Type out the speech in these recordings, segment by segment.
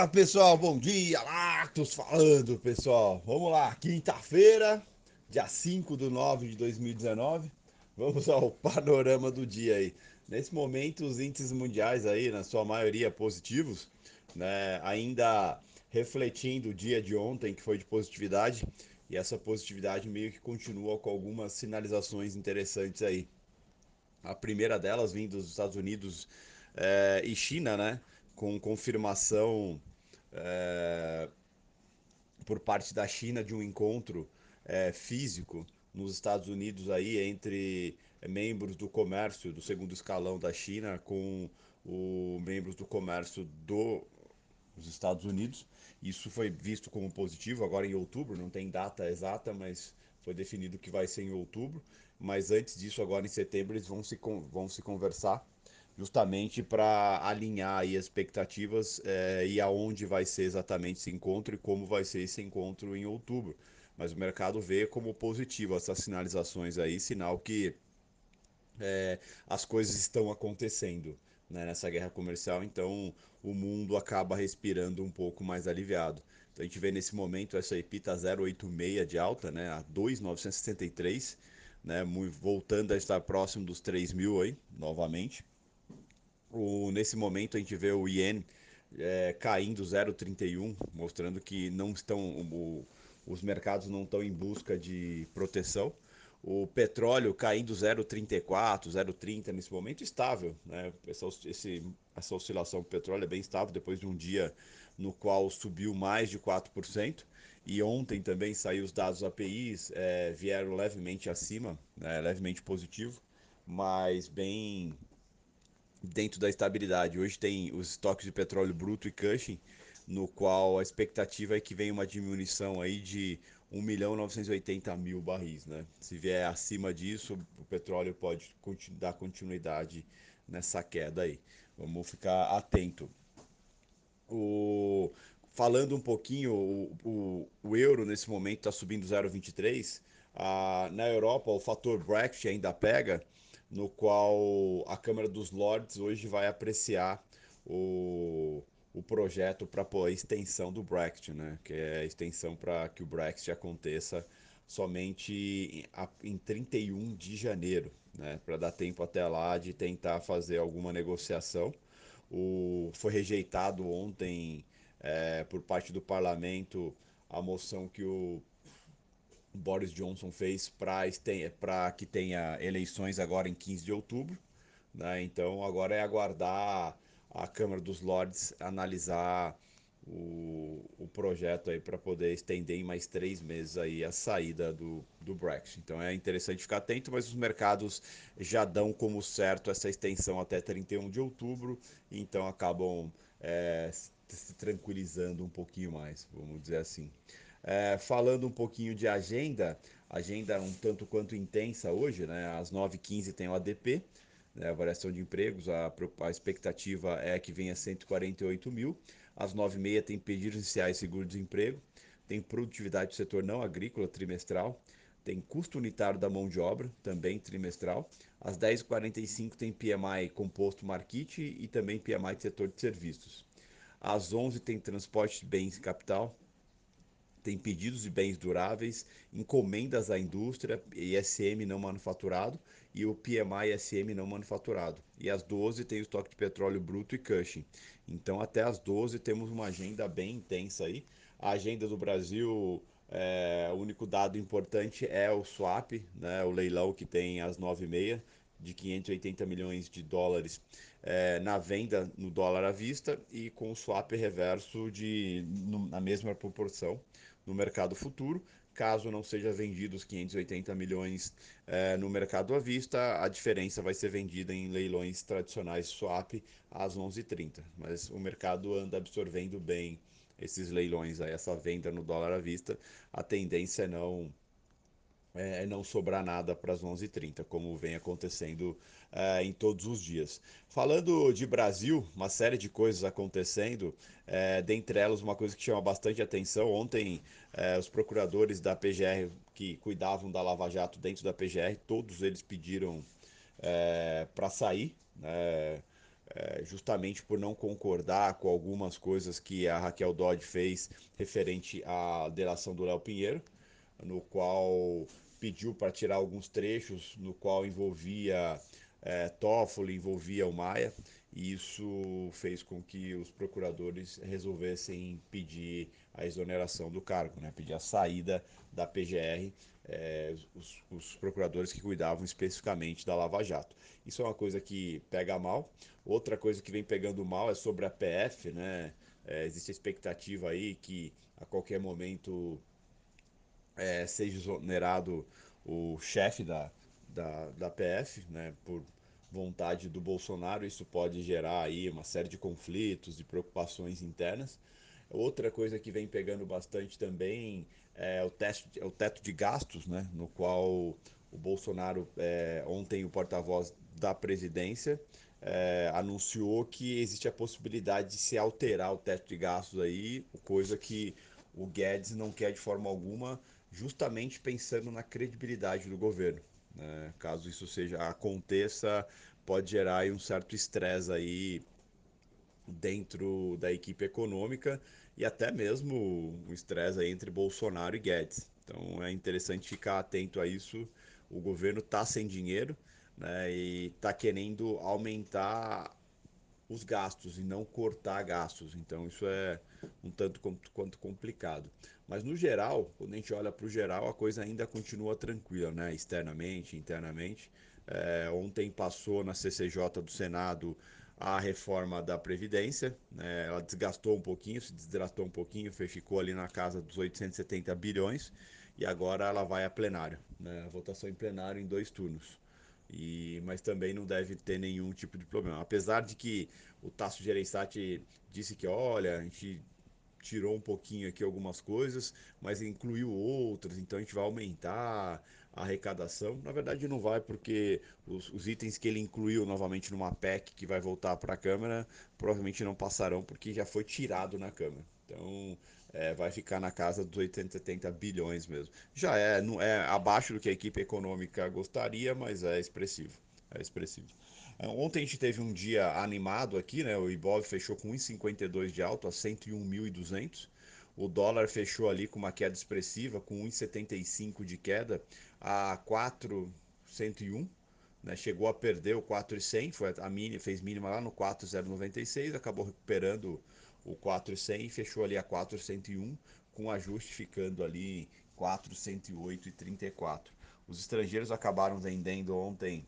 Fala pessoal, bom dia, Lactos falando pessoal. Vamos lá, quinta-feira, dia 5 de 9 de 2019. Vamos ao panorama do dia aí. Nesse momento, os índices mundiais aí, na sua maioria positivos, né? Ainda refletindo o dia de ontem, que foi de positividade, e essa positividade meio que continua com algumas sinalizações interessantes aí. A primeira delas vindo dos Estados Unidos é, e China, né? com confirmação é, por parte da China de um encontro é, físico nos Estados Unidos aí entre membros do comércio do segundo escalão da China com os membros do comércio do, dos Estados Unidos. Isso foi visto como positivo agora em outubro, não tem data exata, mas foi definido que vai ser em outubro. Mas antes disso, agora em setembro, eles vão se, vão se conversar justamente para alinhar aí as expectativas é, e aonde vai ser exatamente esse encontro e como vai ser esse encontro em outubro. Mas o mercado vê como positivo essas sinalizações aí, sinal que é, as coisas estão acontecendo né, nessa guerra comercial, então o mundo acaba respirando um pouco mais aliviado. Então a gente vê nesse momento essa IP está 0,86 de alta, né, a 2,963, né, voltando a estar próximo dos 3 mil aí, novamente. O, nesse momento a gente vê o Yen é, caindo 0,31, mostrando que não estão o, os mercados não estão em busca de proteção. O petróleo caindo 0,34, 0,30 nesse momento estável, né? Essa, esse, essa oscilação do petróleo é bem estável depois de um dia no qual subiu mais de 4%. E ontem também saiu os dados APIs, é, vieram levemente acima, né? levemente positivo, mas bem dentro da estabilidade. Hoje tem os estoques de petróleo bruto e Cushing, no qual a expectativa é que venha uma diminuição aí de 1 milhão 980 mil barris, né? Se vier acima disso, o petróleo pode dar continuidade nessa queda aí. Vamos ficar atento. O... Falando um pouquinho, o, o, o euro nesse momento está subindo 0,23. Ah, na Europa, o fator Brexit ainda pega, no qual a Câmara dos Lords hoje vai apreciar o, o projeto para a extensão do Brexit, né? que é a extensão para que o Brexit aconteça somente em, em 31 de janeiro, né? para dar tempo até lá de tentar fazer alguma negociação. O, foi rejeitado ontem é, por parte do parlamento a moção que o Boris Johnson fez para que tenha eleições agora em 15 de outubro. Né? Então agora é aguardar a Câmara dos Lords analisar o, o projeto para poder estender em mais três meses aí a saída do, do Brexit. Então é interessante ficar atento, mas os mercados já dão como certo essa extensão até 31 de outubro, então acabam é, se tranquilizando um pouquinho mais, vamos dizer assim. É, falando um pouquinho de agenda, agenda um tanto quanto intensa hoje, né? Às 9h15 tem o ADP, né? a variação de empregos, a, a expectativa é que venha 148 mil. Às 9h30 tem pedidos iniciais seguro-desemprego, tem produtividade do setor não agrícola trimestral, tem custo unitário da mão de obra, também trimestral. Às 10h45 tem PMI composto Market e também PMI do setor de serviços. Às 11 tem transporte de bens e capital, tem pedidos de bens duráveis, encomendas à indústria, ISM não manufaturado e o PMI ISM não manufaturado. E às 12 tem o estoque de petróleo bruto e Cushing. Então até às 12 temos uma agenda bem intensa aí. A agenda do Brasil, é, o único dado importante é o swap, né, o leilão que tem às 9h30 de 580 milhões de dólares é, na venda no dólar à vista e com o swap reverso de, no, na mesma proporção no mercado futuro. Caso não seja vendido os 580 milhões é, no mercado à vista, a diferença vai ser vendida em leilões tradicionais swap às 11h30. Mas o mercado anda absorvendo bem esses leilões, aí, essa venda no dólar à vista. A tendência é não é, não sobrar nada para as 11h30, como vem acontecendo é, em todos os dias. Falando de Brasil, uma série de coisas acontecendo, é, dentre elas uma coisa que chama bastante atenção. Ontem, é, os procuradores da PGR que cuidavam da Lava Jato dentro da PGR, todos eles pediram é, para sair. Né? é, justamente por não concordar com algumas coisas que a Raquel Dodge fez referente à delação do Léo Pinheiro, no qual pediu para tirar alguns trechos, no qual envolvia é, Toffoli, envolvia o Maia, e isso fez com que os procuradores resolvessem pedir a exoneração do cargo, né? pedir a saída da PGR, é, os, os, procuradores que cuidavam especificamente da Lava Jato. Isso é uma coisa que pega mal. Outra coisa que vem pegando mal é sobre a PF, né? É, existe a expectativa aí que a qualquer momento é, seja exonerado o chefe da, da, da PF, né? Por vontade do Bolsonaro, isso pode gerar aí uma série de conflitos e preocupações internas. Outra coisa que vem pegando bastante também é o, teste, é o teto de gastos, né, no qual o Bolsonaro, é, ontem o porta-voz da presidência, é, anunciou que existe a possibilidade de se alterar o teto de gastos aí, coisa que o Guedes não quer de forma alguma, justamente pensando na credibilidade do governo. Né? Caso isso seja aconteça, pode gerar um certo estresse aí dentro da equipe econômica e até mesmo um estresse entre Bolsonaro e Guedes. Então é interessante ficar atento a isso. O governo está sem dinheiro né, e está querendo aumentar os gastos e não cortar gastos. Então isso é um tanto quanto complicado. Mas no geral, quando a gente olha para o geral, a coisa ainda continua tranquila, né? externamente, internamente. É, ontem passou na CCJ do Senado a reforma da Previdência. Né? Ela desgastou um pouquinho, se desidratou um pouquinho, ficou ali na casa dos 870 bilhões e agora ela vai a plenário. Né? A votação em plenário em dois turnos. E, mas também não deve ter nenhum tipo de problema. Apesar de que o Tasso Gereissati disse que, olha, a gente tirou um pouquinho aqui algumas coisas, mas incluiu outras, então a gente vai aumentar a arrecadação. Na verdade, não vai, porque os, os, itens que ele incluiu novamente numa PEC que vai voltar para a Câmara provavelmente não passarão, porque já foi tirado na Câmara. Então, é, vai ficar na casa dos 870 bilhões mesmo. Já é, não é abaixo do que a equipe econômica gostaria, mas é expressivo. É expressivo. É, ontem a gente teve um dia animado aqui, né? O Ibov fechou com 1,52 de alto a 101.200. O dólar fechou ali com uma queda expressiva, com 1,75 de queda a 4,101. Né, chegou a perder o 4,100, foi a mínima, fez mínima lá no 4,096, acabou recuperando o 4,100 e fechou ali a 4,101, com ajuste ficando ali 4,108,34. Os estrangeiros acabaram vendendo ontem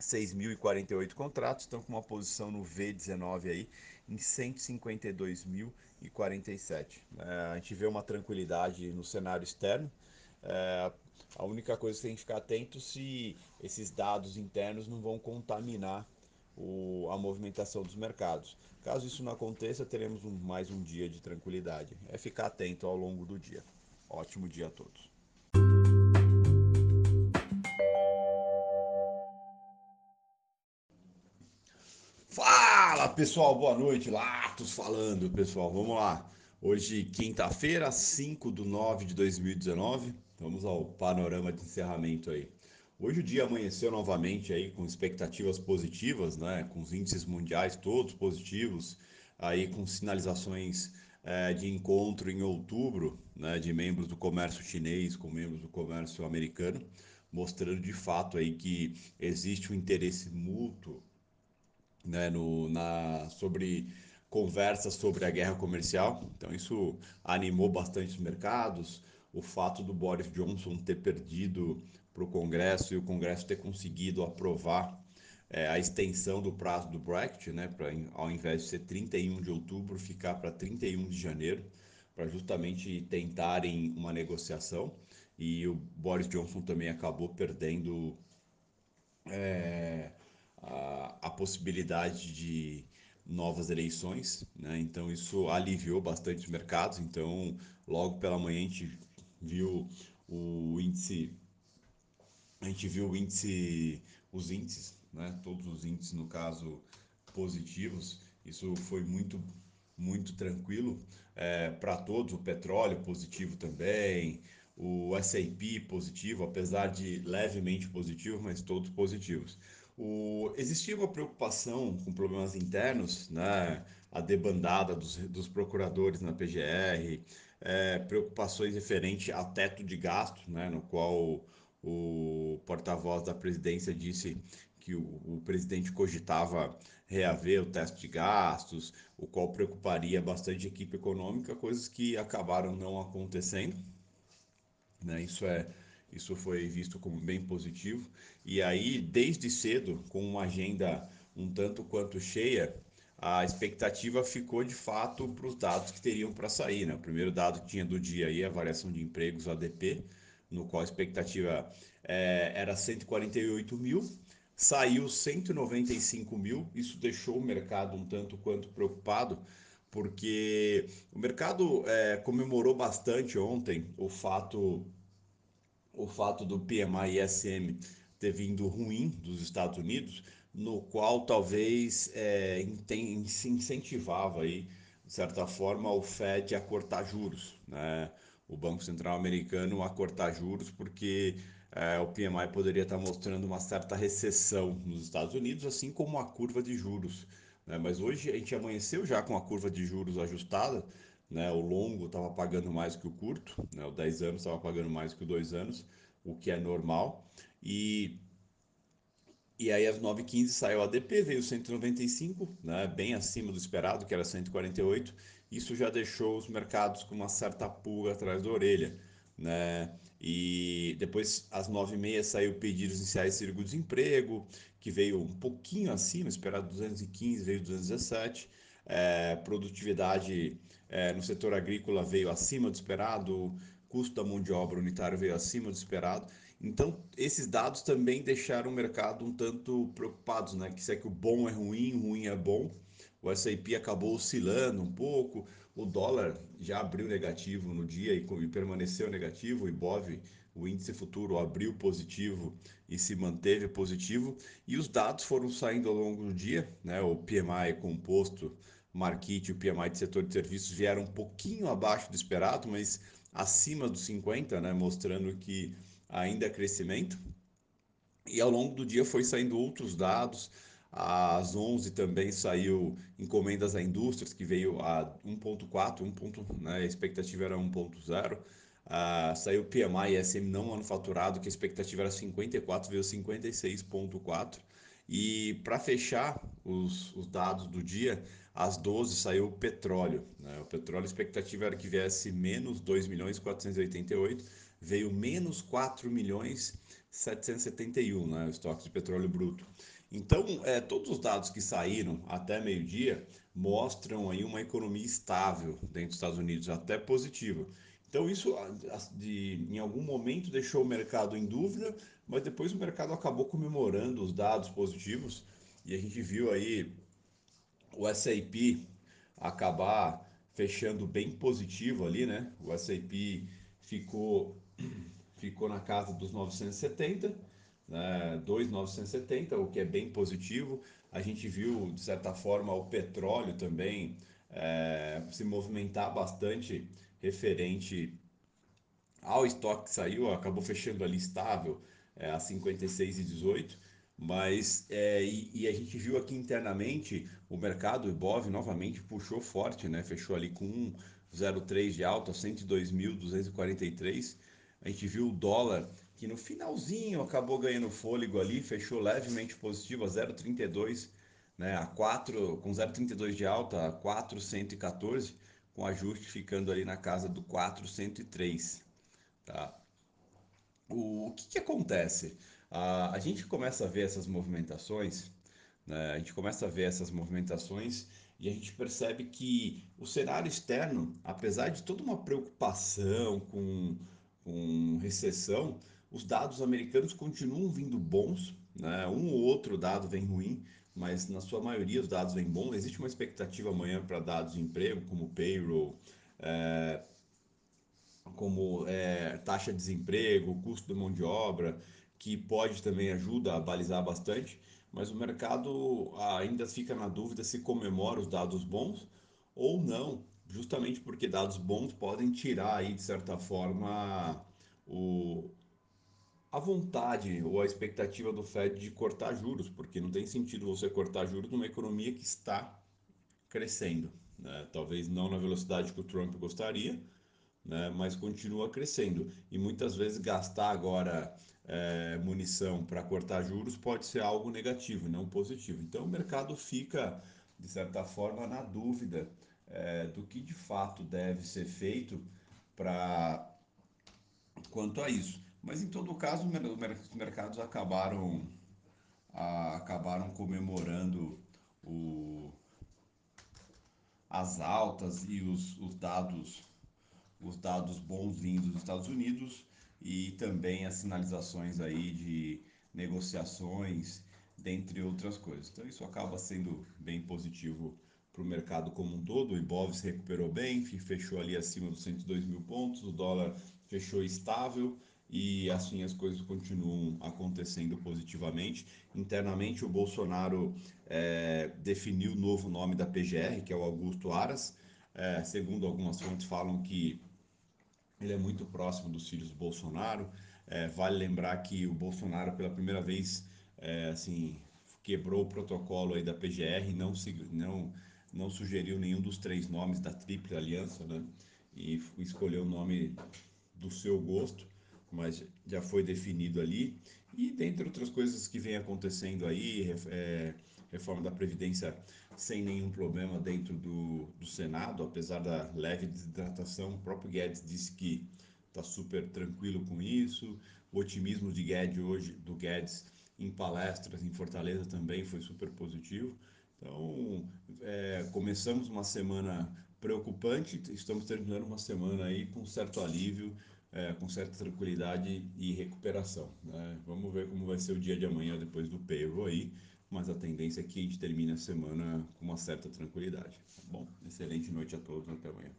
6.048 contratos, estão com uma posição no V19 aí em 152.047. É, a gente vê uma tranquilidade no cenário externo. É, a única coisa que tem que ficar atento se esses dados internos não vão contaminar o, a movimentação dos mercados. Caso isso não aconteça, teremos um, mais um dia de tranquilidade. É ficar atento ao longo do dia. Ótimo dia a todos. Fala pessoal, boa noite. Latos falando, pessoal. Vamos lá. Hoje, quinta-feira, 5 de 9 de 2019. Vamos ao panorama de encerramento aí. Hoje o dia amanheceu novamente aí com expectativas positivas, né? Com os índices mundiais todos positivos, aí com sinalizações é, de encontro em outubro, né? De membros do comércio chinês com membros do comércio americano, mostrando de fato aí que existe um interesse mútuo né, no, na, sobre conversas sobre a guerra comercial. Então, isso animou bastante os mercados. O fato do Boris Johnson ter perdido para o Congresso e o Congresso ter conseguido aprovar é, a extensão do prazo do Brexit, né, pra, ao invés de ser 31 de outubro, ficar para 31 de janeiro, para justamente tentarem uma negociação. E o Boris Johnson também acabou perdendo. É, a, a possibilidade de novas eleições, né? então isso aliviou bastante os mercados. Então, logo pela manhã a gente viu o índice, a gente viu o índice, os índices, né? todos os índices no caso positivos. Isso foi muito muito tranquilo é, para todos. O petróleo positivo também, o S&P positivo, apesar de levemente positivo, mas todos positivos. O, existia uma preocupação com problemas internos, né? A debandada dos, dos procuradores na PGR, é, preocupações referentes ao teto de gasto, né? No qual o porta-voz da presidência disse que o, o presidente cogitava reaver o teto de gastos, o qual preocuparia bastante a equipe econômica, coisas que acabaram não acontecendo. Né? Isso é isso foi visto como bem positivo. E aí, desde cedo, com uma agenda um tanto quanto cheia, a expectativa ficou de fato para os dados que teriam para sair. Né? O primeiro dado que tinha do dia aí, a variação de empregos, ADP, no qual a expectativa é, era 148 mil, saiu 195 mil. Isso deixou o mercado um tanto quanto preocupado, porque o mercado é, comemorou bastante ontem o fato o fato do PMI ISM ter vindo ruim dos Estados Unidos, no qual talvez é, incentivava aí, de certa forma, o Fed a cortar juros, né? o Banco Central Americano a cortar juros, porque é, o PMI poderia estar mostrando uma certa recessão nos Estados Unidos, assim como a curva de juros. Né? Mas hoje a gente amanheceu já com a curva de juros ajustada, né? O longo estava pagando mais que o curto, né? O 10 anos estava pagando mais que o 2 anos, o que é normal. E, e aí às 9h15 saiu a ADP, veio 195, né? bem acima do esperado, que era 148. Isso já deixou os mercados com uma certa pulga atrás da orelha. Né? E depois, às 9h30, saiu pedidos iniciais de seguro-desemprego, que veio um pouquinho acima, esperado 215, veio 217. É, produtividade é, no setor agrícola veio acima do esperado, custo da mão de obra unitário veio acima do esperado. Então, esses dados também deixaram o mercado um tanto preocupados, né? Que se é que o bom é ruim, ruim é bom. O S&P acabou oscilando um pouco, o dólar já abriu negativo no dia e, permaneceu negativo, o IBOV, o índice futuro abriu positivo e se manteve positivo, e os dados foram saindo ao longo do dia, né? O PMI composto Marquite o PMI de setor de serviços vieram um pouquinho abaixo do esperado, mas acima dos 50, né, mostrando que ainda é crescimento. E ao longo do dia foi saindo outros dados. Às 11 também saiu encomendas a indústrias, que veio a 1.4, 1. Né, a expectativa era 1.0. Uh, saiu PMI SM não manufaturado, que a expectativa era 54, veio 56.4. E para fechar os, os dados do dia, às 12 saiu o petróleo. Né? O petróleo, a expectativa era que viesse menos 2 milhões 488, veio menos 4 milhões 771, né? o estoque de petróleo bruto. Então, é, todos os dados que saíram até meio-dia mostram aí uma economia estável dentro dos Estados Unidos, até positiva. Então, isso de, em algum momento deixou o mercado em dúvida, mas depois o mercado acabou comemorando os dados positivos e a gente viu aí o SAP acabar fechando bem positivo ali, né? O SAP ficou, ficou na casa dos 970, né? 2,970, o que é bem positivo. A gente viu, de certa forma, o petróleo também é, se movimentar bastante referente ao estoque que saiu, acabou fechando ali estável é, a 56,18 mas é, e, e, a gente viu aqui internamente o mercado, o Ibov, novamente puxou forte, né? Fechou ali com 1,03 de alta, 102.243. A gente viu o dólar que no finalzinho acabou ganhando fôlego ali, fechou levemente positivo a 0,32, né? A 4 com 0,32 de alta, a 414, com ajuste ficando ali na casa do 403, tá? O, o que, que acontece? a, a gente começa a ver essas movimentações, né? a gente começa a ver essas movimentações e a gente percebe que o cenário externo, apesar de toda uma preocupação com, com recessão, os dados americanos continuam vindo bons, né? um ou outro dado vem ruim, mas na sua maioria os dados vêm bons. Existe uma expectativa amanhã para dados de emprego, como payroll, é, como é, taxa de desemprego, custo de mão de obra que pode também ajudar a balizar bastante, mas o mercado ainda fica na dúvida se comemora os dados bons ou não, justamente porque dados bons podem tirar aí de certa forma o, a vontade ou a expectativa do Fed de cortar juros, porque não tem sentido você cortar juros numa economia que está crescendo. Né? Talvez não na velocidade que o Trump gostaria, né? mas continua crescendo. E muitas vezes gastar agora é, munição para cortar juros pode ser algo negativo, não positivo. Então o mercado fica, de certa forma, na dúvida é, do que de fato deve ser feito para quanto a isso. Mas em todo caso, os mercados acabaram, acabaram comemorando o, as altas e os, os dados os dados bons vindos dos Estados Unidos e também as sinalizações aí de negociações, dentre outras coisas. Então isso acaba sendo bem positivo para o mercado como um todo. O Ibov se recuperou bem, fechou ali acima dos 102 mil pontos, o dólar fechou estável e assim as coisas continuam acontecendo positivamente. Internamente, o Bolsonaro é, definiu o novo nome da PGR, que é o Augusto Aras. É, segundo algumas fontes, falam que ele é muito próximo dos filhos do Bolsonaro. É, vale lembrar que o Bolsonaro, pela primeira vez, é, assim, quebrou o protocolo aí da PGR, não, não, não sugeriu nenhum dos três nomes da Tríplice Aliança, né? E escolheu o nome do seu gosto, mas já foi definido ali. E dentre outras coisas que vem acontecendo aí, é, reforma da Previdência sem nenhum problema dentro do, do Senado, apesar da leve desidratação. O próprio Guedes disse que está super tranquilo com isso. O otimismo de Guedes hoje, do Guedes em palestras em Fortaleza também foi super positivo. Então, é, começamos uma semana preocupante, estamos terminando uma semana aí com certo alívio, é, com certa tranquilidade e recuperação. Né? Vamos ver como vai ser o dia de amanhã depois do payroll aí mas a tendência é que a gente termine a semana com uma certa tranquilidade. Tá bom? Excelente noite a todos, até amanhã.